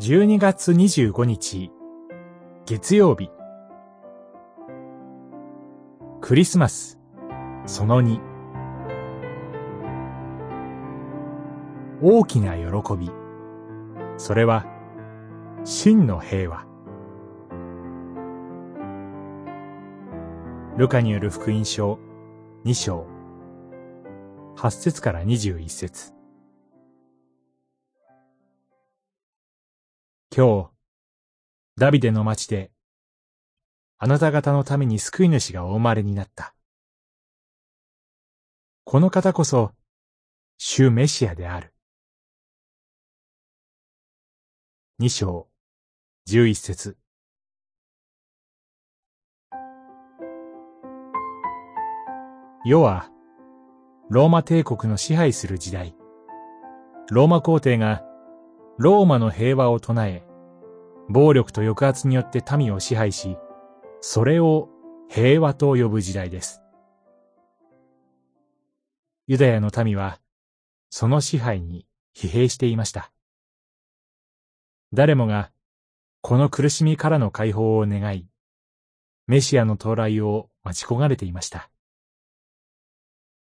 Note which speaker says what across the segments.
Speaker 1: 12月25日、月曜日。クリスマス、その2。大きな喜び。それは、真の平和。ルカによる福音書2章8節から21節今日、ダビデの町で、あなた方のために救い主がお生まれになった。この方こそ、主メシアである。二章、十一節。世は、ローマ帝国の支配する時代。ローマ皇帝が、ローマの平和を唱え、暴力と抑圧によって民を支配し、それを平和と呼ぶ時代です。ユダヤの民は、その支配に疲弊していました。誰もが、この苦しみからの解放を願い、メシアの到来を待ち焦がれていました。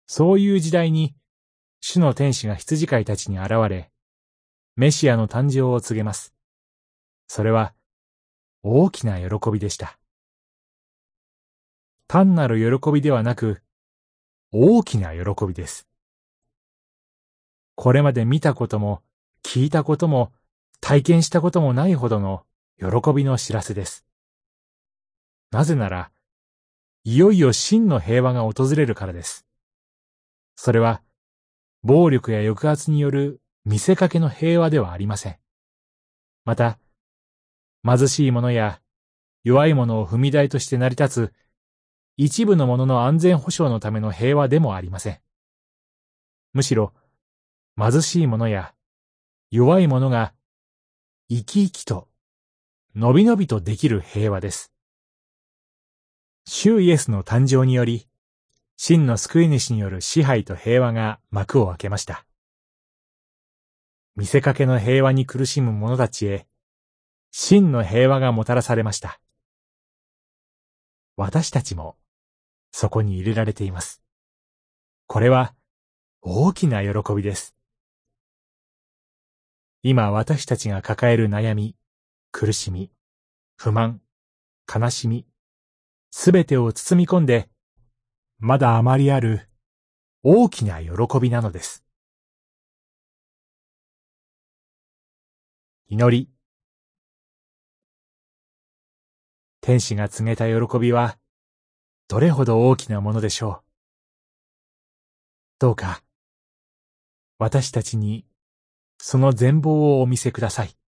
Speaker 1: そういう時代に、主の天使が羊飼いたちに現れ、メシアの誕生を告げます。それは、大きな喜びでした。単なる喜びではなく、大きな喜びです。これまで見たことも、聞いたことも、体験したこともないほどの喜びの知らせです。なぜなら、いよいよ真の平和が訪れるからです。それは、暴力や抑圧による見せかけの平和ではありません。また、貧しい者や弱い者を踏み台として成り立つ一部の者の安全保障のための平和でもありません。むしろ、貧しい者や弱い者が生き生きと、のびのびとできる平和です。主イエスの誕生により、真の救い主による支配と平和が幕を開けました。見せかけの平和に苦しむ者たちへ、真の平和がもたらされました。私たちも、そこに入れられています。これは、大きな喜びです。今私たちが抱える悩み、苦しみ、不満、悲しみ、すべてを包み込んで、まだあまりある大きな喜びなのです。祈り。天使が告げた喜びは、どれほど大きなものでしょう。どうか、私たちにその全貌をお見せください。